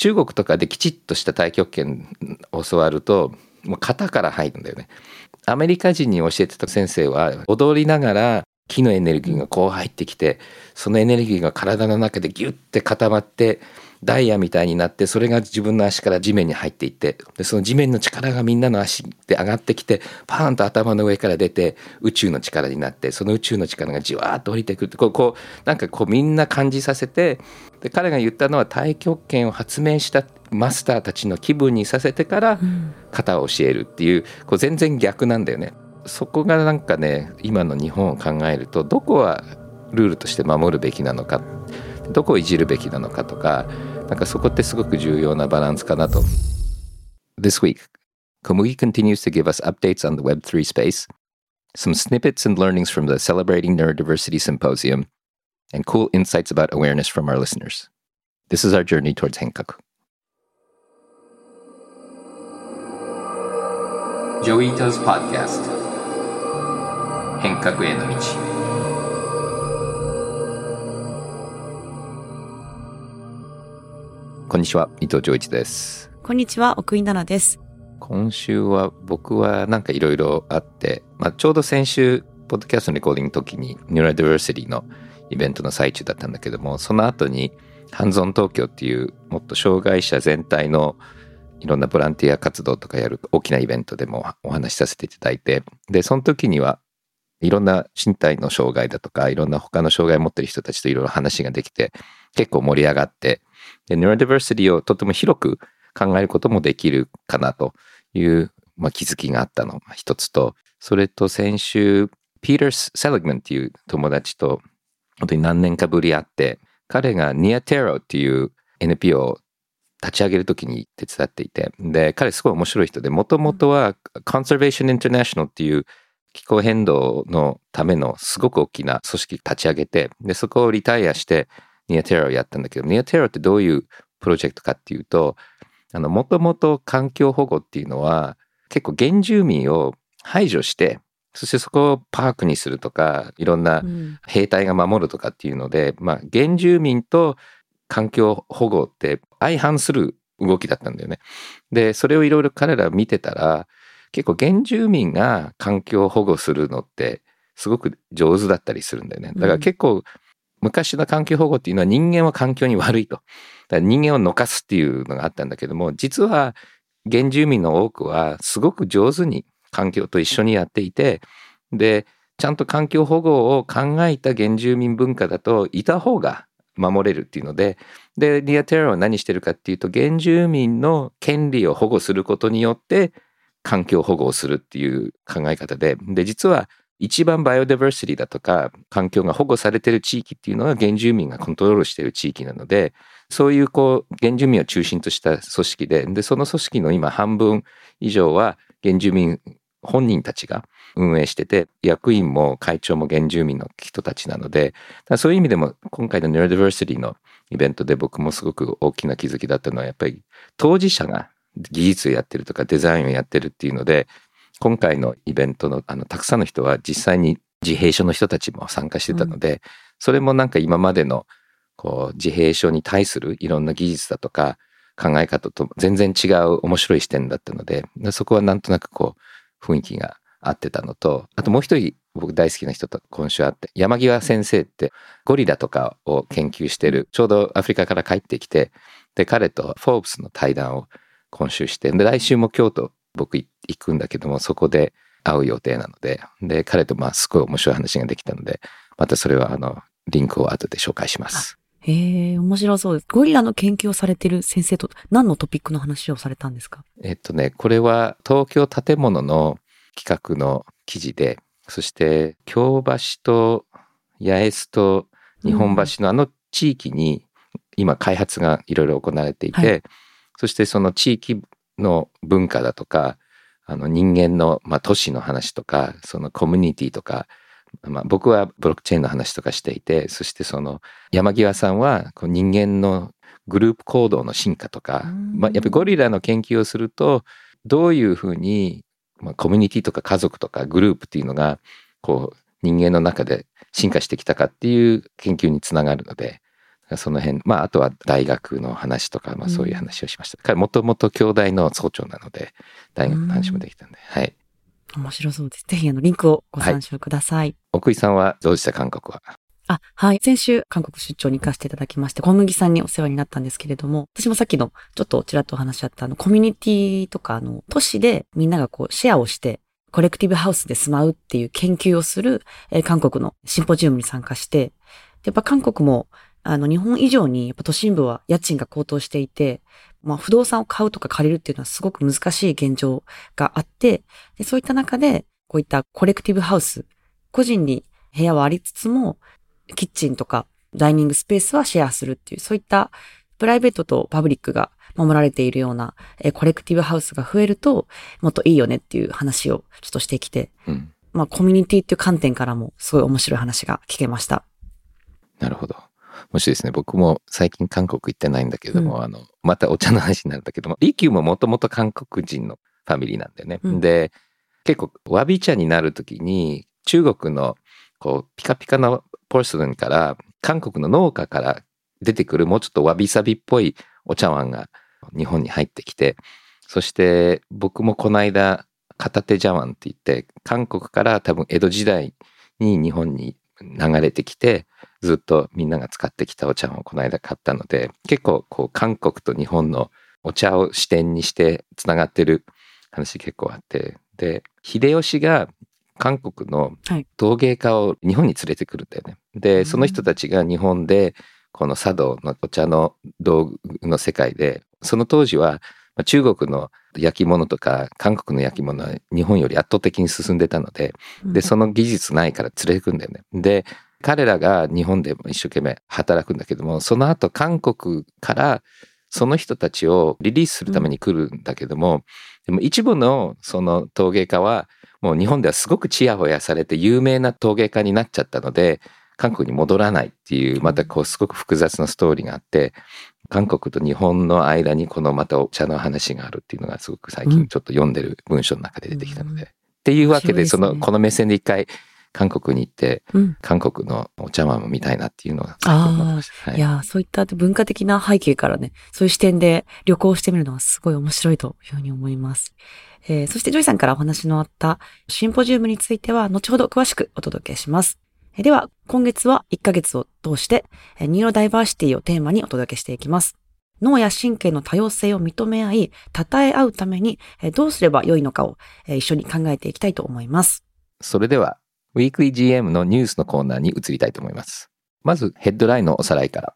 中国とかできちっとした太極拳を教わるともう型から入るんだよね。アメリカ人に教えてた先生は踊りながら木のエネルギーがこう入ってきてそのエネルギーが体の中でギュッて固まってダイヤみたいになってそれが自分の足から地面に入っていってでその地面の力がみんなの足で上がってきてパーンと頭の上から出て宇宙の力になってその宇宙の力がじわーっと降りてくるってこうこうなんかこうみんな感じさせてで彼が言ったのは太極拳を発明したマスターたちの気分にさせてから型を教えるっていうこう全然逆なんだよね。そこがなんかね今の日本を考えるとどこはルールとして守るべきなのかどこをいじるべきなのかとかなんかそこってすごく重要なバランスかなと。This week, Komugi continues to give us updates on the Web3 space, some snippets and learnings from the Celebrating Neurodiversity Symposium, and cool insights about awareness from our listeners. This is our journey towards Henkaku. Joito's Podcast 変革への道こんにちは、伊藤浄一です。こんにちは、奥井奈々です。今週は僕はなんかいろいろあって、まあ、ちょうど先週、ポッドキャストのレコーディングの時に、ニューラディバーシティのイベントの最中だったんだけども、その後に、ハンズオン東京っていうもっと障害者全体のいろんなボランティア活動とかやる大きなイベントでもお話しさせていただいて、で、その時にはいろんな身体の障害だとか、いろんな他の障害を持ってる人たちといろいろ話ができて、結構盛り上がって、で、 neurodiversity をとても広く考えることもできるかなという、まあ、気づきがあったのが一つと、それと先週、ピーター・セリグマンっていう友達と本当に何年かぶり会って、彼がニアテロっていう NPO を立ち上げるときに手伝っていて、で、彼すごい面白い人で、もともとは Conservation International っていう気候変動のためのすごく大きな組織立ち上げて、で、そこをリタイアして、ニアテロをやったんだけど、ニアテロってどういうプロジェクトかっていうと、あの、もともと環境保護っていうのは、結構原住民を排除して、そしてそこをパークにするとか、いろんな兵隊が守るとかっていうので、うん、まあ、原住民と環境保護って相反する動きだったんだよね。で、それをいろいろ彼ら見てたら、結構原住民が環境保護するのってすごく上手だったりするんだよね。だから結構昔の環境保護っていうのは人間は環境に悪いと。人間をのかすっていうのがあったんだけども、実は原住民の多くはすごく上手に環境と一緒にやっていて、で、ちゃんと環境保護を考えた原住民文化だといた方が守れるっていうので、で、 Nia Tero は何してるかっていうと、原住民の権利を保護することによって環境保護をするっていう考え方で、で、実は一番 biodiversity だとか環境が保護されてる地域っていうのは原住民がコントロールしてる地域なのでそういうこう原住民を中心とした組織ででその組織の今半分以上は原住民本人たちが運営してて役員も会長も原住民の人たちなのでそういう意味でも今回の neurodiversity のイベントで僕もすごく大きな気づきだったのはやっぱり当事者が技術をやってるとかデザインをやってるっていうので今回のイベントのあのたくさんの人は実際に自閉症の人たちも参加してたので、うん、それもなんか今までのこう自閉症に対するいろんな技術だとか考え方と全然違う面白い視点だったのでそこはなんとなくこう雰囲気が合ってたのとあともう一人僕大好きな人と今週会って山際先生ってゴリラとかを研究してるちょうどアフリカから帰ってきてで彼とフォーブスの対談を今週してで来週も京都僕行くんだけども、そこで会う予定なので、で、彼とまあすごい面白い話ができたので、またそれはあの、リンクを後で紹介します。へえ、面白そうです。ゴリラの研究をされてる先生と何のトピックの話をされたんですか？えっとね、これは東京建物の企画の記事で、そして京橋と八重洲と日本橋のあの地域に今開発がいろいろ行われていて、はい、そしてその地域の文化だとか、あの人間の、まあ、都市の話とか、そのコミュニティとか、まあ、僕はブロックチェーンの話とかしていて、そしてその山際さんはこう人間のグループ行動の進化とか、まあ、やっぱりゴリラの研究をすると、どういうふうに、まあ、コミュニティとか家族とかグループっていうのが、こう人間の中で進化してきたかっていう研究につながるので、その辺、まあ、あとは大学の話とか、まあ、そういう話をしました。彼、もともと兄弟の総長なので、大学の話もできたんで、はい。面白そうです。ぜひ、あの、リンクをご参照ください。奥井さんはどうでした？韓国はあ、はい。先週、韓国出張に行かせていただきまして、小麦さんにお世話になったんですけれども、私もさっきの、ちょっとちらっとお話しあった、あの、コミュニティとか、あの、都市でみんながこう、シェアをして、コレクティブハウスで住まうっていう研究をする、えー韓国のシンポジウムに参加して、やっぱ韓国も、あの、日本以上に、やっぱ都心部は家賃が高騰していて、まあ、不動産を買うとか借りるっていうのはすごく難しい現状があって、でそういった中で、こういったコレクティブハウス、個人に部屋はありつつも、キッチンとかダイニングスペースはシェアするっていう、そういったプライベートとパブリックが守られているような、えーコレクティブハウスが増えると、もっといいよねっていう話をちょっとしてきて、うん。まあコミュニティっていう観点からもすごい面白い話が聞けました。なるほど。もしですね、僕も最近韓国行ってないんだけども、うあの、またお茶の話になるんだけども、リキューももともと韓国人のファミリーなんだよね。うんで、結構、わび茶になるときに、中国の、こう、ピカピカなポルスレンから、韓国の農家から出てくるもうちょっとわびさびっぽいお茶碗が日本に入ってきて、そして僕もこの間、片手茶碗って言って、韓国から多分江戸時代に日本に流れてきて、ずっとみんなが使ってきたお茶をこの間買ったので、結構こう韓国と日本のお茶を視点にしてつながってる話結構あって、で、秀吉が韓国のはい陶芸家を日本に連れてくるんだよね。で、うんその人たちが日本でこの茶道のお茶の道具の世界で、その当時はまあ中国の焼き物とか韓国の焼き物は日本より圧倒的に進んでたので、で、その技術ないから連れてくんだよね。で、彼らが日本でも一生懸命働くんだけども、その後韓国からその人たちをリリースするために来るんだけども、でも一部のその陶芸家はもう日本ではすごくチヤホヤされて有名な陶芸家になっちゃったので、韓国に戻らないっていう、またこうすごく複雑なストーリーがあって、韓国と日本の間にこのまたお茶の話があるっていうのがすごく最近ちょっと読んでる文章の中で出てきたので。うん。っていうわけで、ねの、この目線で一回韓国に行って、うん。韓国のお茶碗を見たいなっていうのが最近思いました。はいいやー、そういった文化的な背景からね、そういう視点で旅行してみるのはすごい面白いというふうに思います。えーそしてジョイさんからお話のあったシンポジウムについては後ほど詳しくお届けします。えーでは、今月は1ヶ月を通して、えーニューロダイバーシティをテーマにお届けしていきます。脳や神経の多様性を認め合い、称え合うためにえーどうすればよいのかをえー一緒に考えていきたいと思います。それでは、ウィークリー GM のニュースのコーナーに移りたいと思います。まず、ヘッドラインのおさらいから。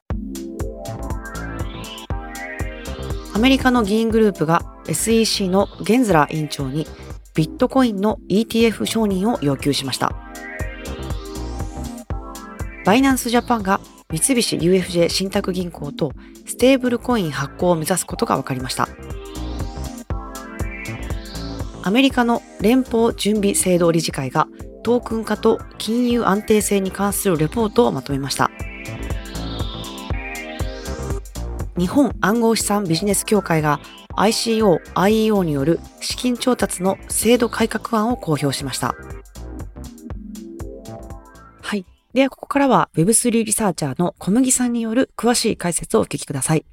アメリカの議員グループが SEC のゲンズラー委員長にビットコインの ETF 承認を要求しました。バイナンスジャパンが三菱 UFJ 信託銀行とステーブルコイン発行を目指すことが分かりました。アメリカの連邦準備制度理事会がトークン化と金融安定性に関するレポートをまとめました。日本暗号資産ビジネス協会が ICO、IEO による資金調達の制度改革案を公表しました。はい。では、ここからは Web3 リサーチャーの小麦さんによる詳しい解説をお聞きください。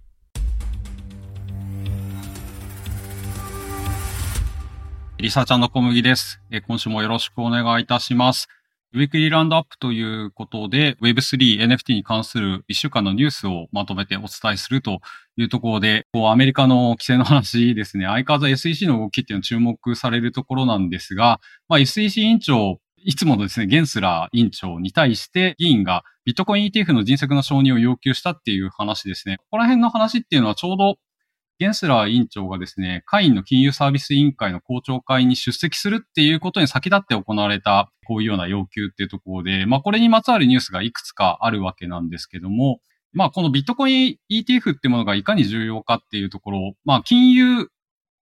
リサーチャーの小麦です。今週もよろしくお願いいたします。ウィークリーランドアップということで Web3、NFT に関する1週間のニュースをまとめてお伝えするというところで、こうアメリカの規制の話ですね、相変わらず SEC の動きっていうのは注目されるところなんですが、まあ、SEC 委員長、いつものですね、ゲンスラー委員長に対して議員がビットコイン ETF の迅速な承認を要求したっていう話ですね。ここら辺の話っていうのはちょうどゲンスラー委員長がですね、会員の金融サービス委員会の公聴会に出席するっていうことに先立って行われた、こういうような要求っていうところで、まあこれにまつわるニュースがいくつかあるわけなんですけども、まあこのビットコイン ETF ってものがいかに重要かっていうところ、まあ金融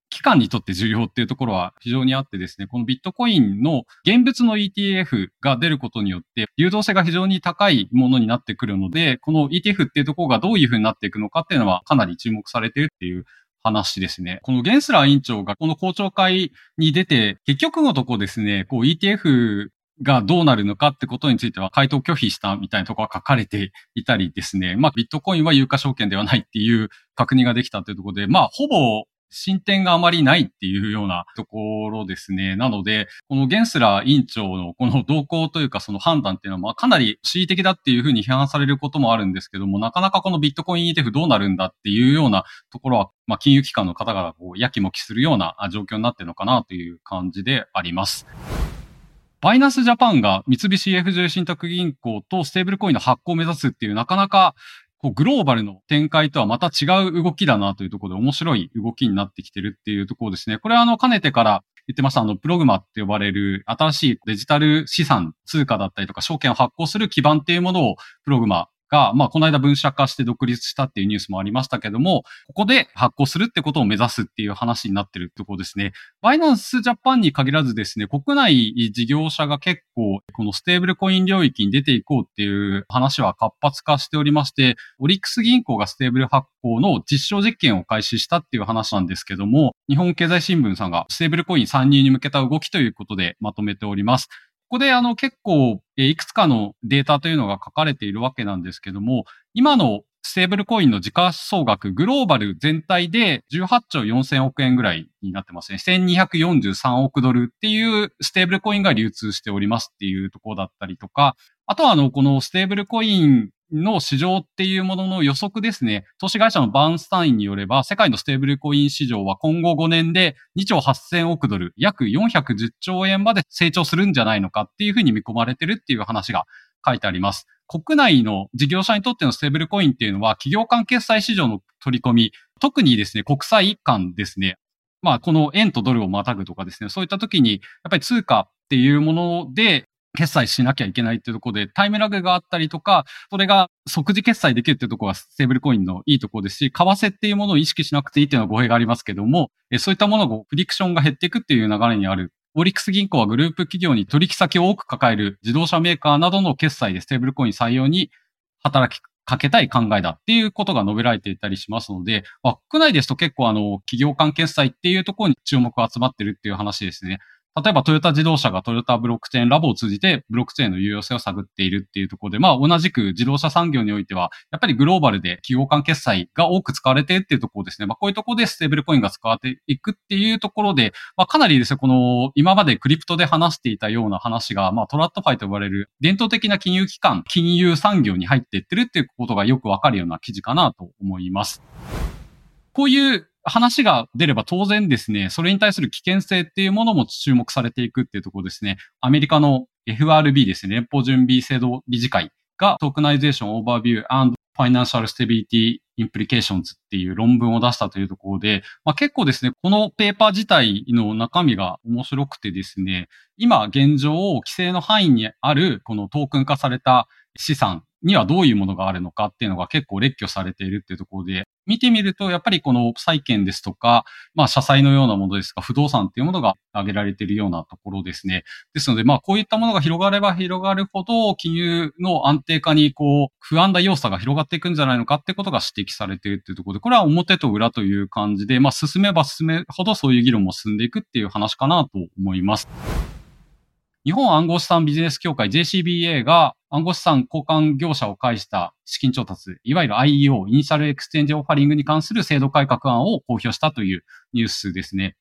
機関にとって重要っていうところは非常にあってですね、このビットコインの現物の ETF が出ることによって、流動性が非常に高いものになってくるので、この ETF っていうところがどういうふうになっていくのかっていうのはかなり注目されているっていう話ですね。このゲンスラー委員長がこの公聴会に出て、結局のところですね、こう ETF がどうなるのかってことについては回答拒否したみたいなところが書かれていたりですね。まあ、ビットコインは有価証券ではないっていう確認ができたというところで、まあ、ほぼ進展があまりないっていうようなところですね。なので、このゲンスラー委員長のこの動向というかその判断っていうのは、まあかなり恣意的だっていうふうに批判されることもあるんですけども、なかなかこのビットコイン ETF どうなるんだっていうようなところは、まあ金融機関の方々がこうやきもきするような状況になってるのかなという感じであります。バイナンスジャパンが三菱 FJ 信託銀行とステーブルコインの発行を目指すっていうなかなかこうグローバルの展開とはまた違う動きだなというところで面白い動きになってきてるっていうところですね。これはあの、かねてから言ってました、あの、プログマって呼ばれる新しいデジタル資産、通貨だったりとか証券を発行する基盤っていうものをプログマが、まあ、この間分社化して独立したっていうニュースもありましたけども、ここで発行するってことを目指すっていう話になってるってことですね。バイナンスジャパンに限らずですね、国内事業者が結構、このステーブルコイン領域に出ていこうっていう話は活発化しておりまして、オリックス銀行がステーブル発行の実証実験を開始したっていう話なんですけども、日本経済新聞さんがステーブルコイン参入に向けた動きということでまとめております。ここであの結構いくつかのデータというのが書かれているわけなんですけども、今のステーブルコインの時価総額、グローバル全体で18兆4000億円ぐらいになってますね。1243億ドルっていうステーブルコインが流通しておりますっていうところだったりとか、あとはあの、このステーブルコインの市場っていうものの予測ですね。投資会社のバーンスタインによれば、世界のステーブルコイン市場は今後5年で2兆8000億ドル、約410兆円まで成長するんじゃないのかっていうふうに見込まれてるっていう話が書いてあります。国内の事業者にとってのステーブルコインっていうのは、企業間決済市場の取り込み、特にですね、国際間ですね、まあ、この円とドルをまたぐとかですね、そういった時に、やっぱり通貨っていうもので決済しなきゃいけないっていうところで、タイムラグがあったりとか、それが即時決済できるっていうところがステーブルコインのいいところですし、為替っていうものを意識しなくていいっていうのは語弊がありますけども、そういったものがフリクションが減っていくっていう流れにある。オリックス銀行はグループ企業に取引先を多く抱える自動車メーカーなどの決済でステーブルコイン採用に働きかけたい考えだっていうことが述べられていたりしますので、まあ、国内ですと結構あの、企業間決済っていうところに注目が集まってるっていう話ですね。例えばトヨタ自動車がトヨタブロックチェーンラボを通じてブロックチェーンの有用性を探っているっていうところで、まあ同じく自動車産業においては、やっぱりグローバルで企業間決済が多く使われているっていうところですね。まあこういうところでステーブルコインが使われていくっていうところで、まあかなりですね、この今までクリプトで話していたような話が、まあ TradFi と呼ばれる伝統的な金融機関、金融産業に入っていってるっていうことがよくわかるような記事かなと思います。こういう話が出れば当然ですね、それに対する危険性っていうものも注目されていくっていうところですね。アメリカの FRB ですね、連邦準備制度理事会がトークナイゼーションオーバービュー and Financial Stability Implications っていう論文を出したというところで、まあ、結構ですね、このペーパー自体の中身が面白くてですね、今現状を規制の範囲にあるこのトークン化された資産にはどういうものがあるのかっていうのが結構列挙されているっていうところで、見てみると、やっぱりこの債券ですとか、まあ、社債のようなものですとか、不動産っていうものが挙げられているようなところですね。ですので、まあ、こういったものが広がれば広がるほど、金融の安定化に、こう、不安な要素が広がっていくんじゃないのかってことが指摘されているっていうところで、これは表と裏という感じで、まあ、進めば進めほどそういう議論も進んでいくっていう話かなと思います。日本暗号資産ビジネス協会 JCBA が暗号資産交換業者を介した資金調達、いわゆる IEO、 Initial Exchange Offering に関する制度改革案を公表したというニュースですね。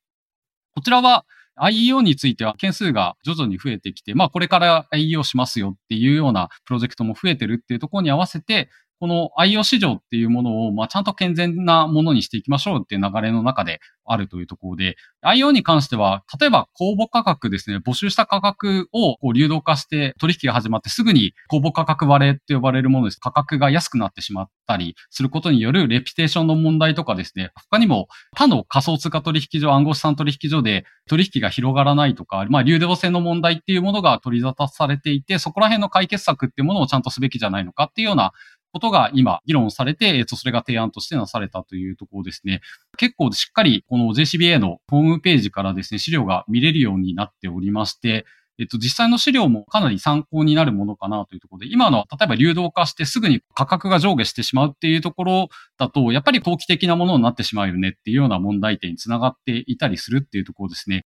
こちらは IEO については件数が徐々に増えてきて、まあこれから IEO しますよっていうようなプロジェクトも増えてるっていうところに合わせて、この IO 市場っていうものを、まあ、ちゃんと健全なものにしていきましょうっていう流れの中であるというところで、IO に関しては、例えば公募価格ですね、募集した価格をこう流動化して取引が始まってすぐに公募価格割れって呼ばれるものです。価格が安くなってしまったりすることによるレピテーションの問題とかですね、他にも他の仮想通貨取引所、暗号資産取引所で取引が広がらないとか、まあ、流動性の問題っていうものが取り沙汰されていて、そこら辺の解決策っていうものをちゃんとすべきじゃないのかっていうようなことが今議論されて、えっと、それが提案としてなされたというところですね。結構しっかりこの JCBA のホームページからですね、資料が見れるようになっておりまして、えっと、実際の資料もかなり参考になるものかなというところで、今の、例えば流動化してすぐに価格が上下してしまうっていうところだと、やっぱり投機的なものになってしまうよねっていうような問題点につながっていたりするっていうところですね。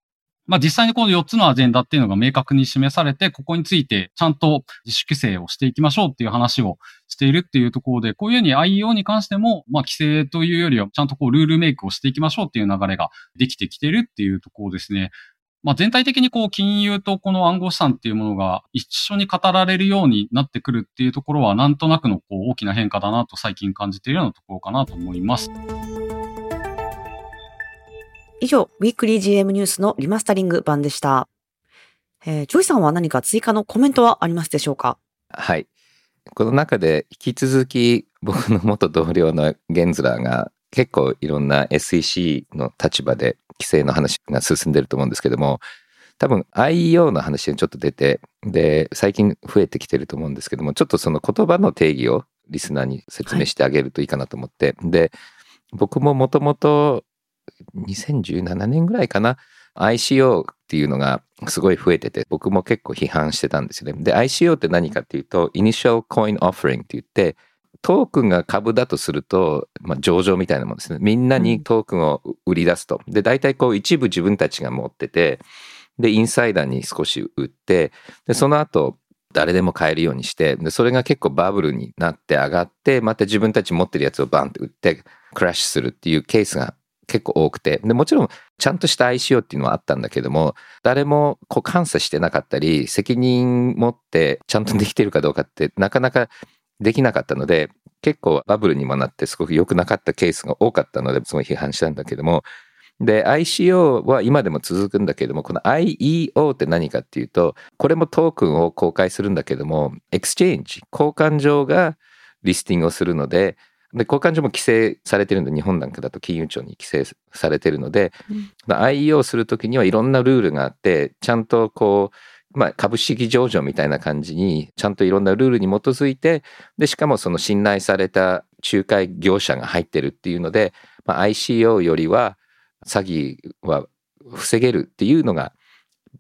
まあ実際にこの4つのアジェンダっていうのが明確に示されて、ここについてちゃんと自主規制をしていきましょうっていう話をしているっていうところで、こういうふうに IEO に関しても、まあ規制というよりはちゃんとこうルールメイクをしていきましょうっていう流れができてきてるっていうところですね。まあ、全体的にこう金融とこの暗号資産っていうものが一緒に語られるようになってくるっていうところはなんとなくのこう大きな変化だなと最近感じているようなところかなと思います。以上、ウィークリー GM ニュースのリマスタリング版でした。えー、ジョイさんは何か追加のコメントはありますでしょうか？はい。この中で引き続き僕の元同僚のゲンズラーが結構いろんな SEC の立場で規制の話が進んでると思うんですけども、多分 IEO の話にちょっと出て、で、最近増えてきてると思うんですけども、ちょっとその言葉の定義をリスナーに説明してあげるといいかなと思って、はい、で、僕ももともと2017年ぐらいかな、ICO っていうのがすごい増えてて、僕も結構批判してたんですよね。で、ICO って何かっていうと、Initial Coin Offering って言って、トークンが株だとすると、まあ、上場みたいなもんですね。みんなにトークンを売り出すと。で、大体こう一部自分たちが持ってて、で、インサイダーに少し売って、で、その後、誰でも買えるようにして、で、それが結構バブルになって上がって、また自分たち持ってるやつをバンって売って、クラッシュするっていうケースが結構多くて、で、もちろんちゃんとした ICO っていうのはあったんだけども、誰もこう監査してなかったり、責任持ってちゃんとできてるかどうかってなかなかできなかったので、結構バブルにもなってすごく良くなかったケースが多かったので、すごい批判したんだけども、で、ICO は今でも続くんだけども、この IEO って何かっていうと、これもトークンを公開するんだけども、 exchange、交換所がリスティングをするので、で、交換所も規制されてるんで、日本なんかだと金融庁に規制されてるので、うん、IEO するときにはいろんなルールがあって、ちゃんとこう、まあ、株式上場みたいな感じに、ちゃんといろんなルールに基づいて、で、しかもその信頼された仲介業者が入ってるっていうので、まあ、ICO よりは詐欺は防げるっていうのが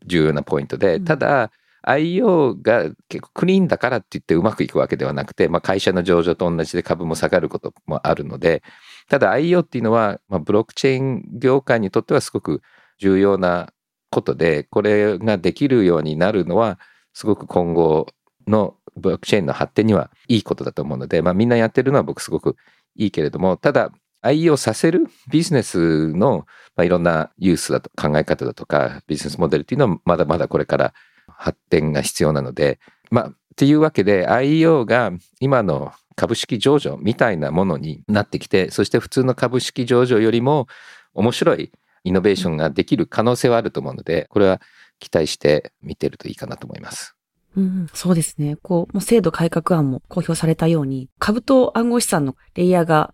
重要なポイントで、ただ、IO が結構クリーンだからって言ってうまくいくわけではなくて、まあ、会社の上場と同じで株も下がることもあるので、ただ IO っていうのは、まあ、ブロックチェーン業界にとってはすごく重要なことで、これができるようになるのは、すごく今後のブロックチェーンの発展にはいいことだと思うので、まあみんなやってるのは僕すごくいいけれども、ただ、愛用させるビジネスの、まあ、いろんなユースだと考え方だとかビジネスモデルっていうのはまだまだこれから発展が必要なので、まあ、っていうわけで IEO が今の株式上場みたいなものになってきて、そして普通の株式上場よりも面白いイノベーションができる可能性はあると思うので、これは期待して見てるといいかなと思います。うん、そうですね。こう、もう制度改革案も公表されたように、株と暗号資産のレイヤーが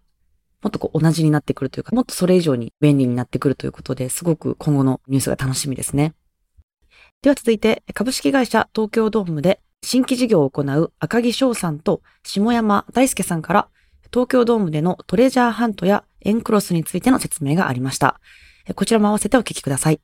もっとこう同じになってくるというか、もっとそれ以上に便利になってくるということで、すごく今後のニュースが楽しみですね。では続いて、株式会社東京ドームで新規事業を行う赤木翔さんと下山大輔さんから、東京ドームでのトレジャーハントやエンクロスについての説明がありました。こちらも合わせてお聞きください。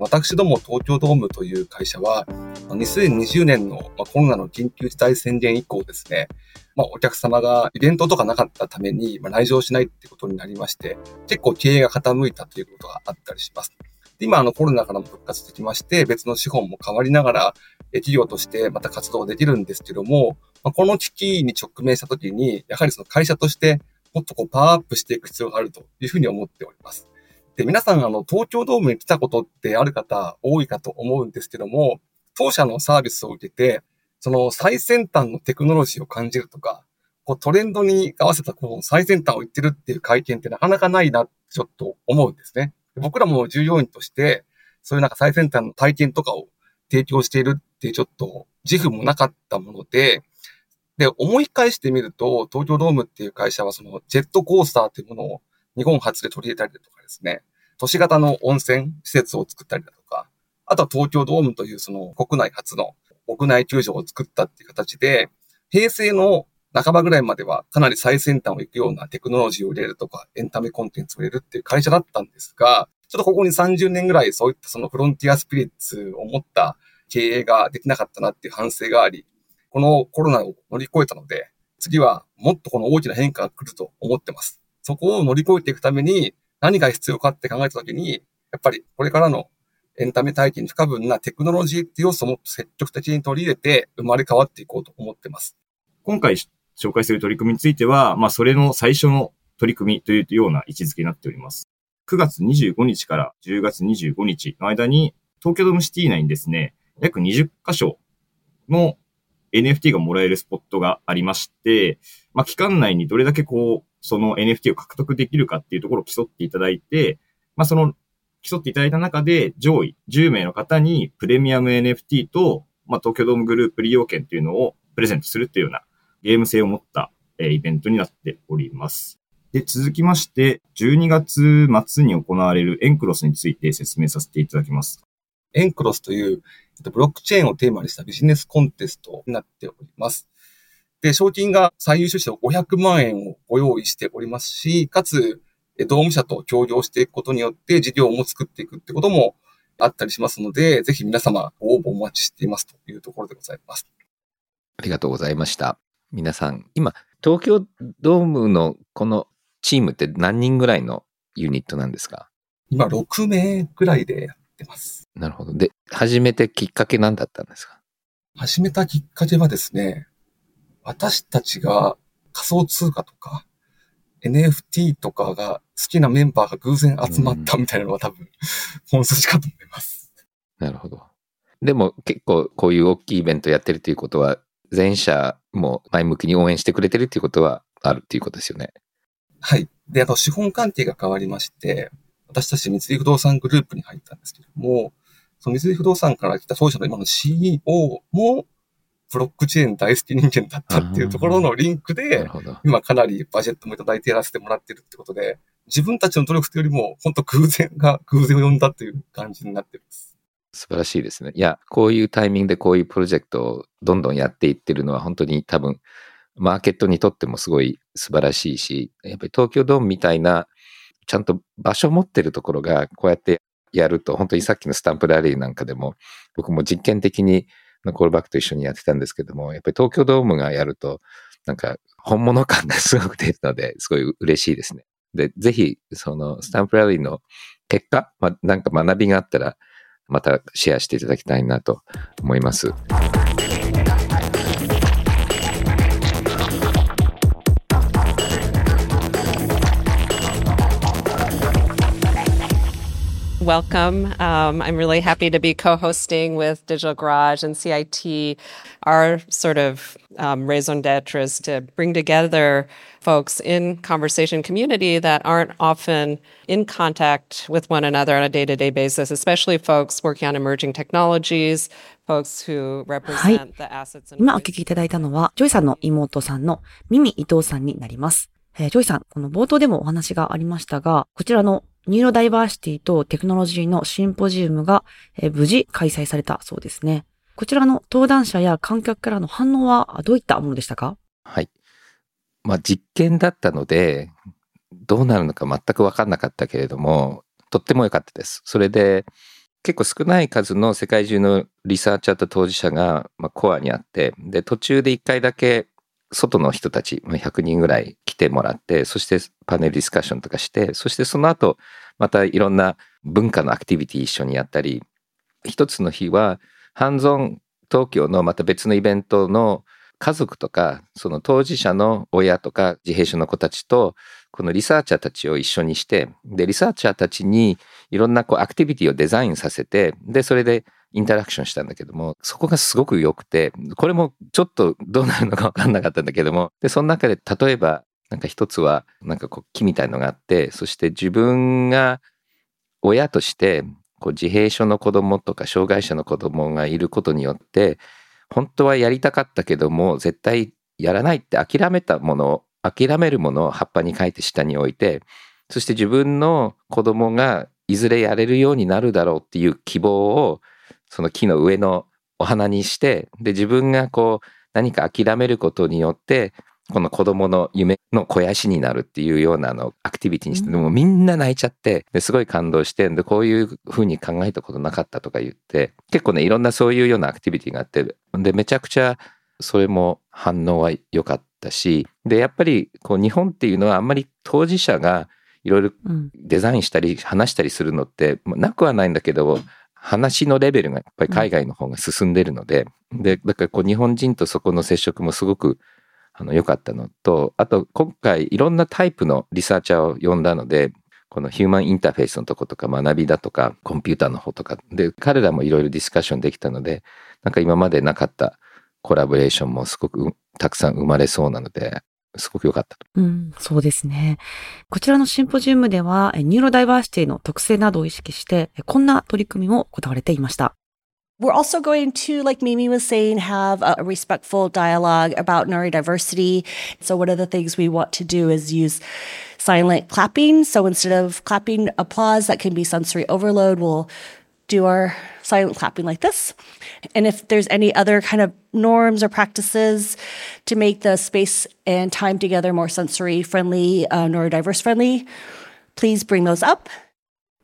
私ども東京ドームという会社は、2020年のコロナの緊急事態宣言以降ですね、まあ、お客様がイベントとかなかったために、まあ、来場しないってことになりまして、結構経営が傾いたということがあったりします。で今、あのコロナからも復活してきまして、別の資本も変わりながら、企業としてまた活動できるんですけども、まあ、この危機に直面したときに、やはりその会社としてもっとこうパワーアップしていく必要があるというふうに思っております。で、皆さん、あの、東京ドームに来たことってある方多いかと思うんですけども、当社のサービスを受けて、その最先端のテクノロジーを感じるとか、こうトレンドに合わせたこの最先端を言ってるっていう会見ってなかなかないなちょっと思うんですね。僕らも従業員として、そういうなんか最先端の体験とかを提供しているっていうちょっと自負もなかったもので、で、思い返してみると、東京ドームっていう会社はそのジェットコースターっていうものを日本初で取り入れたりだとかですね、都市型の温泉施設を作ったりだとか、あとは東京ドームというその国内初の屋内球場を作ったっていう形で、平成の半ばぐらいまではかなり最先端を行くようなテクノロジーを入れるとか、エンタメコンテンツを入れるっていう会社だったんですが、ちょっとここに30年ぐらいそういったそのフロンティアスピリッツを持った経営ができなかったなっていう反省があり、このコロナを乗り越えたので、次はもっとこの大きな変化が来ると思ってます。そこを乗り越えていくために何が必要かって考えたときに、やっぱりこれからのエンタメ体験に不可分なテクノロジーっていう要素も積極的に取り入れて生まれ変わっていこうと思ってます。今回紹介する取り組みについては、まあそれの最初の取り組みというような位置づけになっております。9月25日から10月25日の間に東京ドームシティ内にですね、約20箇所の NFT がもらえるスポットがありまして、まあ、期間内にどれだけこう、その NFT を獲得できるかっていうところを競っていただいて、まあ、その競っていただいた中で上位10名の方にプレミアム NFT と、まあ、東京ドームグループ利用券っていうのをプレゼントするっていうようなゲーム性を持った、えイベントになっております。で、続きまして、12月末に行われるエンクロスについて説明させていただきます。エンクロスというブロックチェーンをテーマにしたビジネスコンテストになっております。で、賞金が最優秀賞500万円をご用意しておりますし、かつ、ドーム社と協業していくことによって事業も作っていくってこともあったりしますので、ぜひ皆様ご応募お待ちしていますというところでございます。ありがとうございました。皆さん、今、東京ドームのこのチームって何人ぐらいのユニットなんですか？今、6名ぐらいでやってます。なるほど。で、始めてきっかけ何だったんですか？始めたきっかけはですね、私たちが仮想通貨とか NFT とかが好きなメンバーが偶然集まったみたいなのは多分本筋かと思います。なるほど。でも結構こういう大きいイベントやってるということは、全社も前向きに応援してくれてるっていうことはあるっていうことですよね。はい。で、あと資本関係が変わりまして、私たち三井不動産グループに入ったんですけども、その三井不動産から来た当社の今の CEO も、ブロックチェーン大好き人間だったっていうところのリンクで、今かなりバジェットもいただいてやらせてもらってるってことで、自分たちの努力というよりも、本当偶然が 偶然を呼んだっていう感じになってます。素晴らしいですね。いや、こういうタイミングでこういうプロジェクトをどんどんやっていってるのは本当に多分、マーケットにとってもすごい素晴らしいし、やっぱり東京ドームみたいな、ちゃんと場所を持ってるところが、こうやってやると、本当にさっきのスタンプラリーなんかでも、僕も実験的にのコールバックと一緒にやってたんですけども、やっぱり東京ドームがやると、なんか本物感がすごく出るので、すごい嬉しいですね。で、ぜひ、そのスタンプラリーの結果、まあ、なんか学びがあったら、またシェアしていただきたいなと思います。welcome. Um, I'm really happy to be co hosting with Digital Garage and CIT. Our sort of um, raison d'etre is to bring together folks in conversation community that aren't often in contact with one another on a day to day basis, especially folks working on emerging technologies. Folks who represent the assets 今お聞きいただいたのは、ジョイさんの妹さんのミミ伊藤さんになります。えー、ジョイさん、この冒頭でもお話がありましたが、こちらの ニューロダイバーシティとテクノロジーのシンポジウムが、無事開催されたそうですね。こちらの登壇者や観客からの反応はどういったものでしたか？はい。まあ実験だったので、どうなるのか全く分かんなかったけれども、とっても良かったです。それで、結構少ない数の世界中のリサーチャーと当事者が、まあ、コアにあって、で、途中で一回だけ外の人たち、100人ぐらい来てもらって、そしてパネルディスカッションとかして、そしてその後、またいろんな文化のアクティビティ一緒にやったり、一つの日は、ハンゾン東京のまた別のイベントの家族とか、その当事者の親とか自閉症の子たちと、このリサーチャーたちを一緒にして、で、リサーチャーたちにいろんなこうアクティビティをデザインさせて、で、それでインタラクションしたんだけども、そこがすごく良くて、これもちょっとどうなるのか分かんなかったんだけども、で、その中で例えば、なんか一つは、なんかこう木みたいのがあって、そして自分が親として、こう自閉症の子供とか障害者の子供がいることによって、本当はやりたかったけども、絶対やらないって諦めたもの、諦めるものを葉っぱに書いて下に置いて、そして自分の子供がいずれやれるようになるだろうっていう希望をその木の上のお花にして、で、自分がこう、何か諦めることによって、この子供の夢の肥やしになるっていうようなのアクティビティにして、でもみんな泣いちゃって、ですごい感動して、で、こういうふうに考えたことなかったとか言って、結構ね、いろんなそういうようなアクティビティがあって、で、めちゃくちゃそれも反応は良かったし、で、やっぱりこう日本っていうのはあんまり当事者がいろいろうん。デザインしたり話したりするのってまあなくはないんだけど、話のレベルがやっぱり海外の方が進んでるので、で、だからこう日本人とそこの接触もすごくあの良かったのと、あと今回いろんなタイプのリサーチャーを呼んだので、このヒューマンインターフェースのとことか学びだとかコンピューターの方とか。で彼らもいろいろディスカッションできたのでなんか今までなかったコラボレーションもすごくたくさん生まれそうなのですごく良かったと。うん、そうですね。こちらのシンポジウムでは、えニューロダイバーシティの特性などを意識して、えこんな取り組みも行われていました。We're also going to, like Mimi was saying, have a respectful dialogue about neurodiversity. So, one of the things we want to do is use silent clapping. So, instead of clapping applause that can be sensory overload, we'll do our silent clapping like this. And if there's any other kind of norms or practices to make the space and time together more sensory friendly, uh, neurodiverse friendly, please bring those up.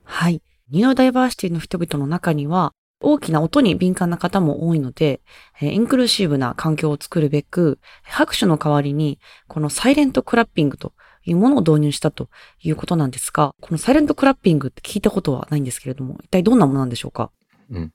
はい。ニューロダイバーシティの人々の中には、大きな音に敏感な方も多いので、えーインクルーシブな環境を作るべく、拍手の代わりに、この silent clapping というものを導入したということなんですが、この silent clapping って聞いたことはないんですけれども、一体どんなものなんでしょうか？ニ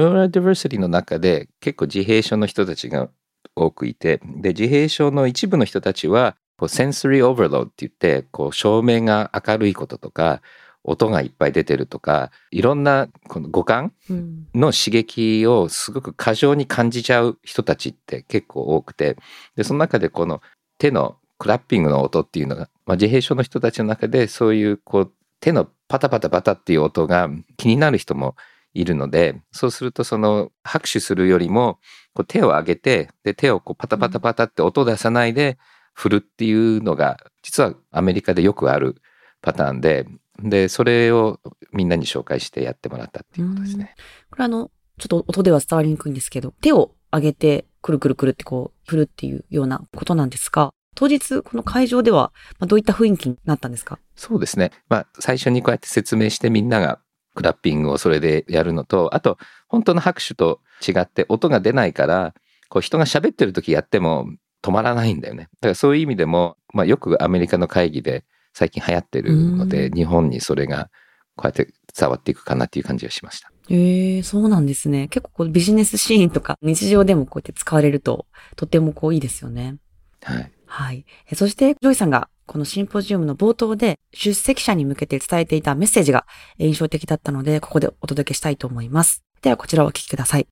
ューロディバーシティの中で結構自閉症の人たちが多くいてで自閉症の一部の人たちはこう sensory overload って言ってこう照明が明るいこととか音がいっぱい出てるとかいろんなこの五感うん。の刺激をすごく過剰に感じちゃう人たちって結構多くてでその中でこの手のクラッピングの音っていうのが、まあ、自閉症の人たちの中でそういうこう手のパタパタパタっていう音が気になる人もいるのでそうするとその拍手するよりもこう手を上げてで手をこうパタパタパタって音を出さないで振るっていうのが実はアメリカでよくあるパターンででそれをみんなに紹介してやってもらったっていうことですね。これあの、ちょっと音では伝わりにくいんですけど、手を上げて、くるくるくるってこう、振るっていうようなことなんですが、当日、この会場では、まあ、どういった雰囲気になったんですか？そうですね。まあ、最初にこうやって説明してみんながクラッピングをそれでやるのと、あと、本当の拍手と違って音が出ないから、こう人が喋ってる時やっても止まらないんだよね。だからそういう意味でも、まあ、よくアメリカの会議で最近流行ってるので、うん日本にそれがこうやって伝わっていくかなっていう感じがしました。ええそうなんですね。結構こうビジネスシーンとか日常でもこうやって使われると、とてもこういいですよね。はい。はい。えそして、ジョイさんがこのシンポジウムの冒頭で出席者に向けて伝えていたメッセージがえ印象的だったので、ここでお届けしたいと思います。では、こちらをお聞きください。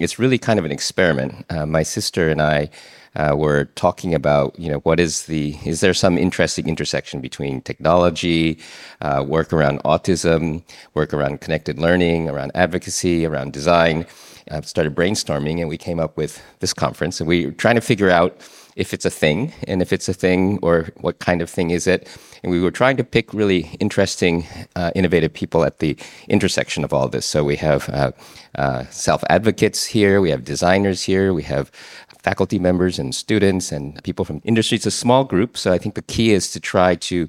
it's really kind of an experiment. Uh, my sister and I uh, were talking about, you know, what is the, is there some interesting intersection between technology, uh, work around autism, work around connected learning, around advocacy, around design? I started brainstorming and we came up with this conference and we were trying to figure out if it's a thing and if it's a thing or what kind of thing is it. And we were trying to pick really interesting, uh, innovative people at the intersection of all this. So we have uh, uh, self advocates here, we have designers here, we have faculty members and students and people from industry. It's a small group. So I think the key is to try to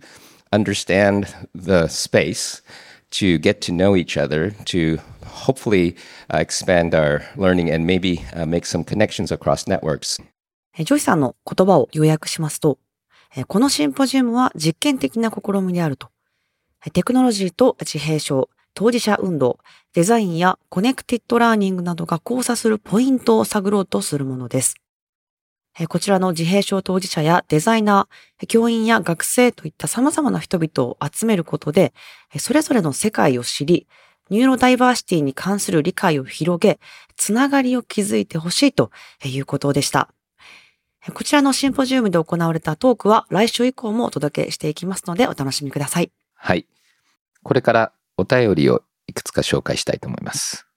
understand the space, to get to know each other, to hopefully uh, expand our learning and maybe uh, make some connections across networks. ジョイさんの言葉を要約しますと、このシンポジウムは実験的な試みであると。テクノロジーと自閉症、当事者運動、デザインや connected learning などが交差するポイントを探ろうとするものです。こちらの自閉症当事者やデザイナー、教員や学生といった様々な人々を集めることで、それぞれの世界を知り、ニューロダイバーシティに関する理解を広げ、つながりを築いてほしいということでした。こちらのシンポジウムで行われたトークは来週以降もお届けしていきますのでお楽しみください。はい。これからお便りをいくつか紹介したいと思います。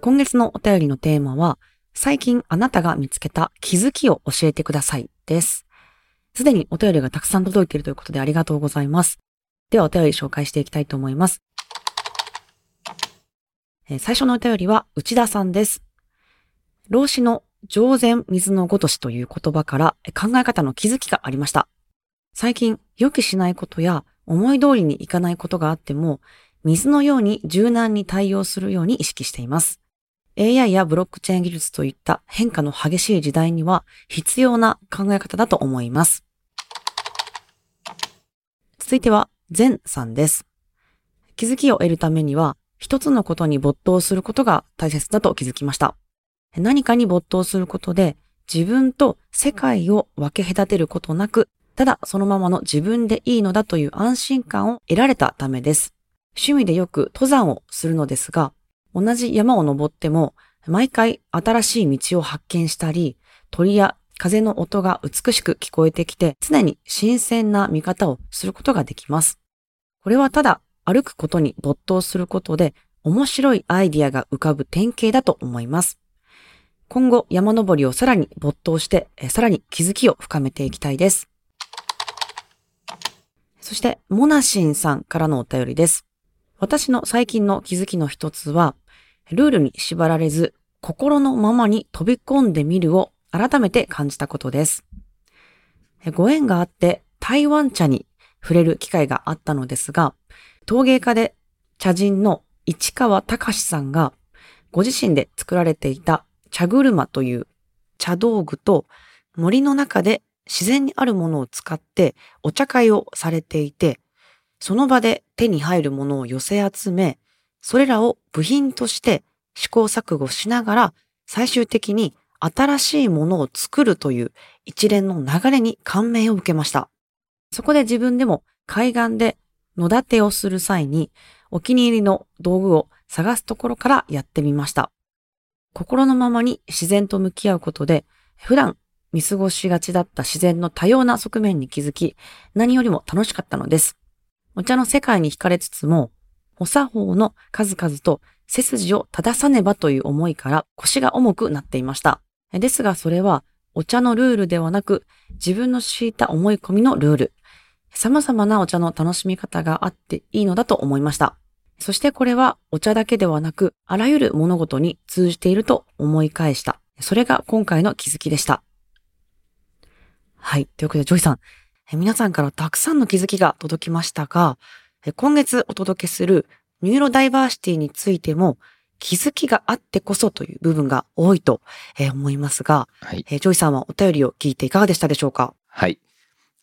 今月のお便りのテーマは、最近あなたが見つけた気づきを教えてくださいです。すでにお便りがたくさん届いているということでありがとうございます。ではお便り紹介していきたいと思います。最初のお便りは内田さんです。老子の上善水のごとしという言葉から考え方の気づきがありました。最近予期しないことや思い通りにいかないことがあっても、水のように柔軟に対応するように意識しています。AI やブロックチェーン技術といった変化の激しい時代には必要な考え方だと思います。続いては、ゼンさんです。気づきを得るためには、一つのことに没頭することが大切だと気づきました。何かに没頭することで、自分と世界を分け隔てることなく、ただそのままの自分でいいのだという安心感を得られたためです。趣味でよく登山をするのですが、同じ山を登っても、毎回新しい道を発見したり、鳥や風の音が美しく聞こえてきて、常に新鮮な見方をすることができます。これはただ歩くことに没頭することで、面白いアイディアが浮かぶ典型だと思います。今後山登りをさらに没頭して、さらに気づきを深めていきたいです。そして、モナシンさんからのお便りです。私の最近の気づきの一つは、ルールに縛られず、心のままに飛び込んでみるを改めて感じたことです。ご縁があって台湾茶に触れる機会があったのですが、陶芸家で茶人の市川隆さんがご自身で作られていた茶車という茶道具と森の中で自然にあるものを使ってお茶会をされていて、その場で手に入るものを寄せ集め、それらを部品として試行錯誤しながら最終的に新しいものを作るという一連の流れに感銘を受けました。そこで自分でも海岸で野立てをする際にお気に入りの道具を探すところからやってみました。心のままに自然と向き合うことで普段見過ごしがちだった自然の多様な側面に気づき何よりも楽しかったのです。お茶の世界に惹かれつつもお作法の数々と背筋を正さねばという思いから腰が重くなっていました。ですがそれはお茶のルールではなく自分の敷いた思い込みのルール。様々なお茶の楽しみ方があっていいのだと思いました。そしてこれはお茶だけではなくあらゆる物事に通じていると思い返した。それが今回の気づきでした。はい。ということで、ジョイさん、皆さんからたくさんの気づきが届きましたが、今月お届けするニューロダイバーシティについても気づきがあってこそという部分が多いと思いますが、はい。ジョイさんはお便りを聞いていかがでしたでしょうか？はい。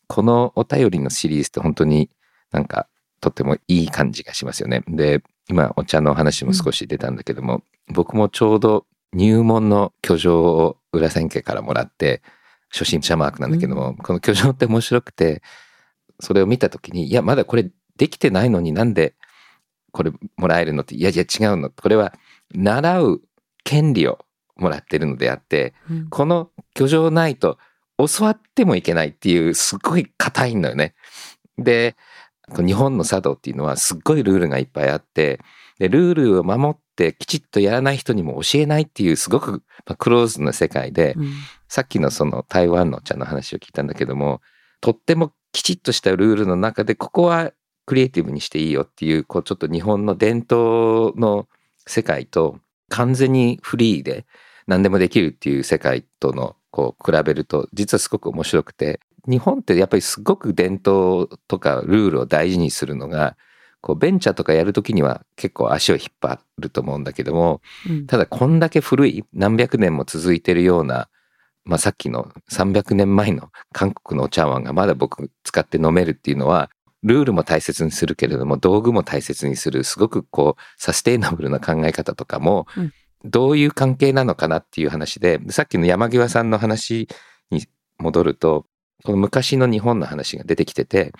このお便りのシリーズって本当になんかとってもいい感じがしますよね。で、今お茶の話も少し出たんだけども、僕もちょうど入門の許状を裏千家からもらって、初心者マークなんだけども、この居城って面白くて、それを見た時に、いや、まだこれできてないのになんでこれもらえるのって、いやいや違うの。これは習う権利をもらってるのであって、うんこの居城ないと教わってもいけないっていうすごい硬いのよね。で、日本の茶道っていうのはすっごいルールがいっぱいあって、でルールを守ってきちっとやらない人にも教えないっていうすごくまあクローズな世界で、うんさっきのその台湾のお茶の話を聞いたんだけども、とってもきちっとしたルールの中で、ここはクリエイティブにしていいよっていう、こうちょっと日本の伝統の世界と完全にフリーで何でもできるっていう世界とのこう比べると、実はすごく面白くて、日本ってやっぱりすごく伝統とかルールを大事にするのが、こうベンチャーとかやるときには結構足を引っ張ると思うんだけども、うん。ただこんだけ古い何百年も続いてるような、まあ、さっきの300年前の韓国のお茶碗がまだ僕使って飲めるっていうのはルールも大切にするけれども道具も大切にするすごくこうサステイナブルな考え方とかもうんどういう関係なのかなっていう話でさっきの山際さんの話に戻るとこの昔の日本の話が出てきてて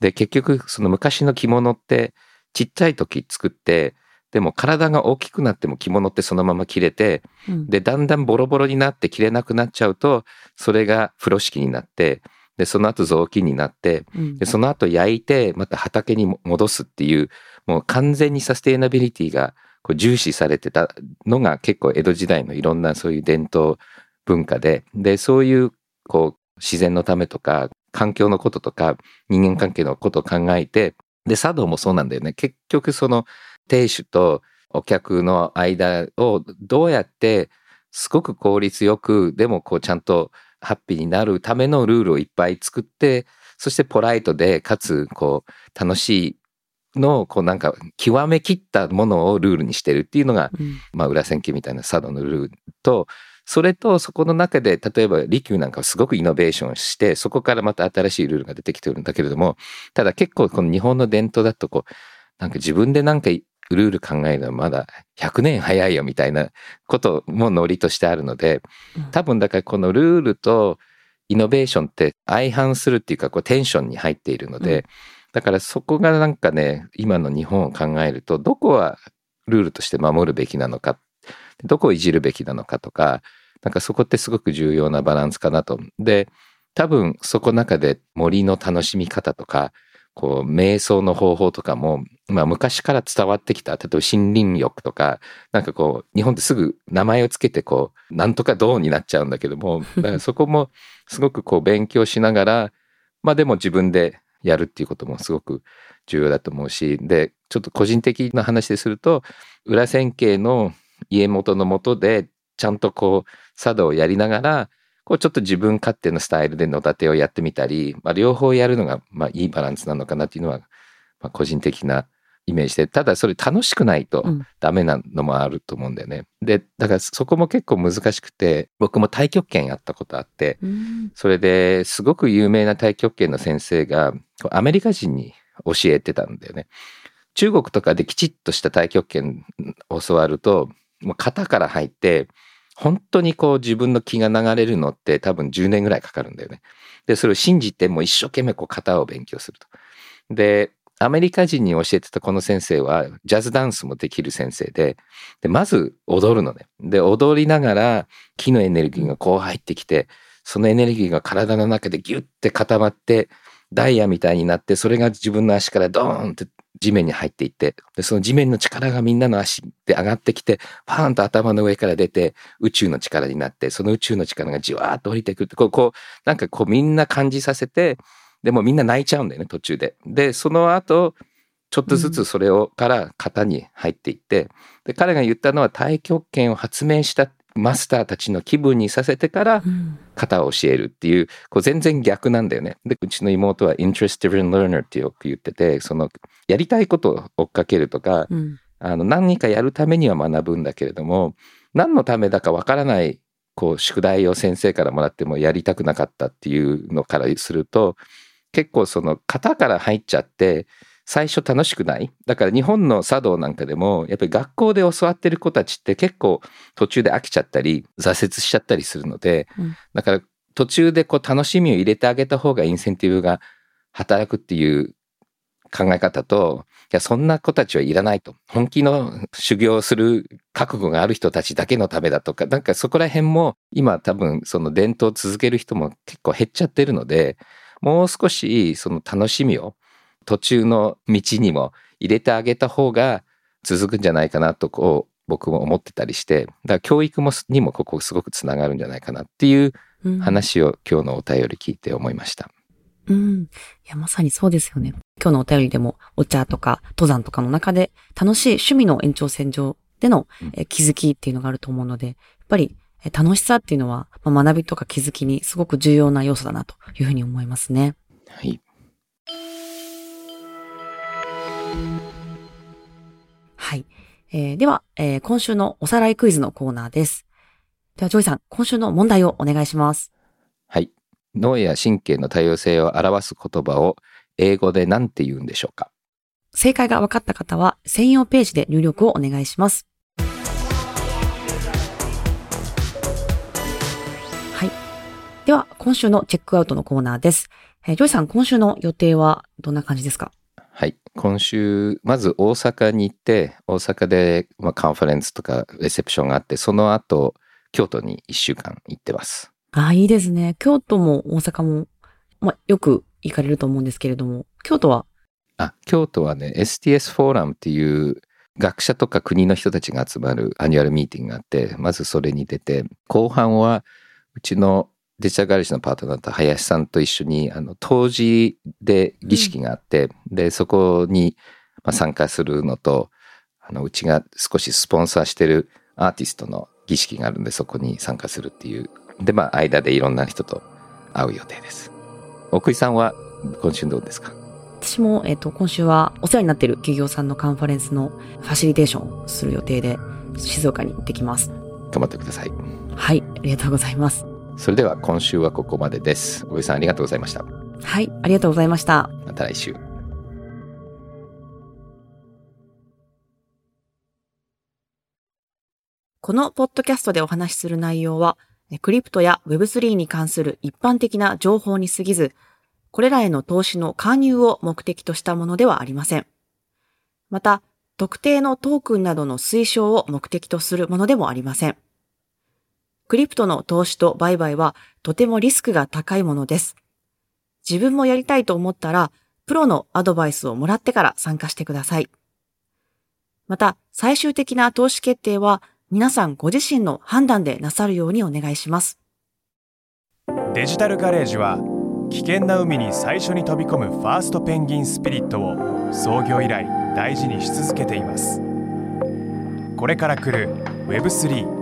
で結局その昔の着物ってちっちゃい時作ってでも体が大きくなっても着物ってそのまま着れてうん。で、だんだんボロボロになって着れなくなっちゃうと、それが風呂敷になって、で、その後雑巾になって、うん。で、その後焼いて、また畑にも戻すっていう、もう完全にサステイナビリティがこう重視されてたのが結構江戸時代のいろんなそういう伝統文化で、で、そういうこう自然のためとか、環境のこととか、人間関係のことを考えて、で、茶道もそうなんだよね。結局その亭主とお客の間をどうやってすごく効率よく、でもこうちゃんとハッピーになるためのルールをいっぱい作って、そしてポライトで、かつこう楽しいの、こうなんか、極めきったものをルールにしてるっていうのが、うん。まあ、裏千家みたいな佐渡のルールと、それとそこの中で、例えば利休なんかはすごくイノベーションして、そこからまた新しいルールが出てきてるんだけれども、ただ結構この日本の伝統だとこう、なんか自分でなんかルール考えるのはまだ100年早いよみたいなこともノリとしてあるので、多分だからこのルールとイノベーションって相反するっていうかこうテンションに入っているので、うんだからそこがなんかね今の日本を考えるとどこはルールとして守るべきなのかどこをいじるべきなのかとかなんかそこってすごく重要なバランスかなと。で多分そこの中で森の楽しみ方とかこう瞑想の方法とかも、まあ、昔から伝わってきた例えば森林浴とかなんかこう日本ってすぐ名前をつけてこうなんとかどうになっちゃうんだけどもそこもすごくこう勉強しながらまあでも自分でやるっていうこともすごく重要だと思うしでちょっと個人的な話ですると裏千家の家元のもとでちゃんとこう茶道をやりながらこうちょっと自分勝手のスタイルで野立てをやってみたり、まあ、両方やるのがまあいいバランスなのかなっていうのは、まあ、個人的なイメージでただそれ楽しくないとうんダメなのもあると思うんだよね。でだからそこも結構難しくて僕も太極拳やったことあってうんそれですごく有名な太極拳の先生がアメリカ人に教えてたんだよね。中国とかできちっとした太極拳を教わるともう型から入って本当にこう自分の気が流れるのって多分10年ぐらいかかるんだよね。でそれを信じてもう一生懸命こう型を勉強すると。でアメリカ人に教えてたこの先生はジャズダンスもできる先生ででまず踊るのね。で踊りながら気のエネルギーがこう入ってきてそのエネルギーが体の中でギュッて固まってダイヤみたいになってそれが自分の足からドーンって地面に入っていってでその地面の力がみんなの足で上がってきてパーンと頭の上から出て宇宙の力になってその宇宙の力がじわーっと降りてくるってこうこうなんかこうみんな感じさせてでもみんな泣いちゃうんだよね途中で。でその後ちょっとずつそれをから型に入っていって、で彼が言ったのは太極拳を発明したマスターたちの気分にさせてからうん型を教えるっていうこう全然逆なんだよね。でうちの妹は interest driven learner ってよく言っててそのやりたいことを追っかけるとかうんあの何かやるためには学ぶんだけれども何のためだかわからないこう宿題を先生からもらってもやりたくなかったっていうのからすると結構その型から入っちゃって最初楽しくない？だから日本の茶道なんかでもやっぱり学校で教わってる子たちって結構途中で飽きちゃったり挫折しちゃったりするので、うん。だから途中でこう楽しみを入れてあげた方がインセンティブが働くっていう考え方といやそんな子たちはいらないと。本気の修行をする覚悟がある人たちだけのためだとかなんかそこら辺も今多分その伝統を続ける人も結構減っちゃってるのでもう少しその楽しみを途中の道にも入れてあげた方が続くんじゃないかなとこう僕も思ってたりしてだから教育もにもここすごくつながるんじゃないかなっていううん話を今日のお便り聞いて思いました。うん。いや、まさにそうですよね。今日のお便りでも、お茶とか登山とかの中で、楽しい趣味の延長線上でのうんえ気づきっていうのがあると思うので、やっぱりえ楽しさっていうのは、まあ学びとか気づきにすごく重要な要素だなというふうに思いますね。はい、はい。えーでは、えー今週のおさらいクイズのコーナーです。では、ジョイさん、今週の問題をお願いします。はい。脳や神経の多様性を表す言葉を英語で何て言うんでしょうか？正解が分かった方は、専用ページで入力をお願いします。では、今週のチェックアウトのコーナーです。えージョイさん、今週の予定はどんな感じですか？はい。今週、まず大阪に行って、大阪で、まあ、カンファレンスとかレセプションがあって、その後、京都に1週間行ってます。ああ、いいですね。京都も大阪も、まあ、よく行かれると思うんですけれども、京都は、あ、京都はね、STS フォーラムっていう学者とか国の人たちが集まる annual meeting があって、まずそれに出て、後半はうちのデジタルガレージのパートナーの林さんと一緒に、あの、東寺で儀式があって、で、そこにまあ参加するのと、あの、うちが少しスポンサーしてるアーティストの儀式があるんで、そこに参加するっていう。で、まあ、間でいろんな人と会う予定です。奥井さんは今週どうですか？私私も、えっ、と、今週はお世話になっている企業さんのカンファレンスのファシリテーションをする予定で、静岡に行ってきます。頑張ってください。はい、ありがとうございます。それでは今週はここまでです。小木さんありがとうございました。はい、ありがとうございました。また来週。このポッドキャストでお話しする内容は、えクリプトや Web3 に関する一般的な情報に過ぎず、これらへの投資の勧誘を目的としたものではありません。また、特定のトークンなどの推奨を目的とするものでもありません。クリプトの投資と売買はとてもリスクが高いものです。自分もやりたいと思ったら、プロのアドバイスをもらってから参加してください。また、最終的な投資決定は皆さんご自身の判断でなさるようにお願いします。デジタルガレージは危険な海に最初に飛び込むファーストペンギンスピリットを創業以来大事にし続けていますこれから来る Web3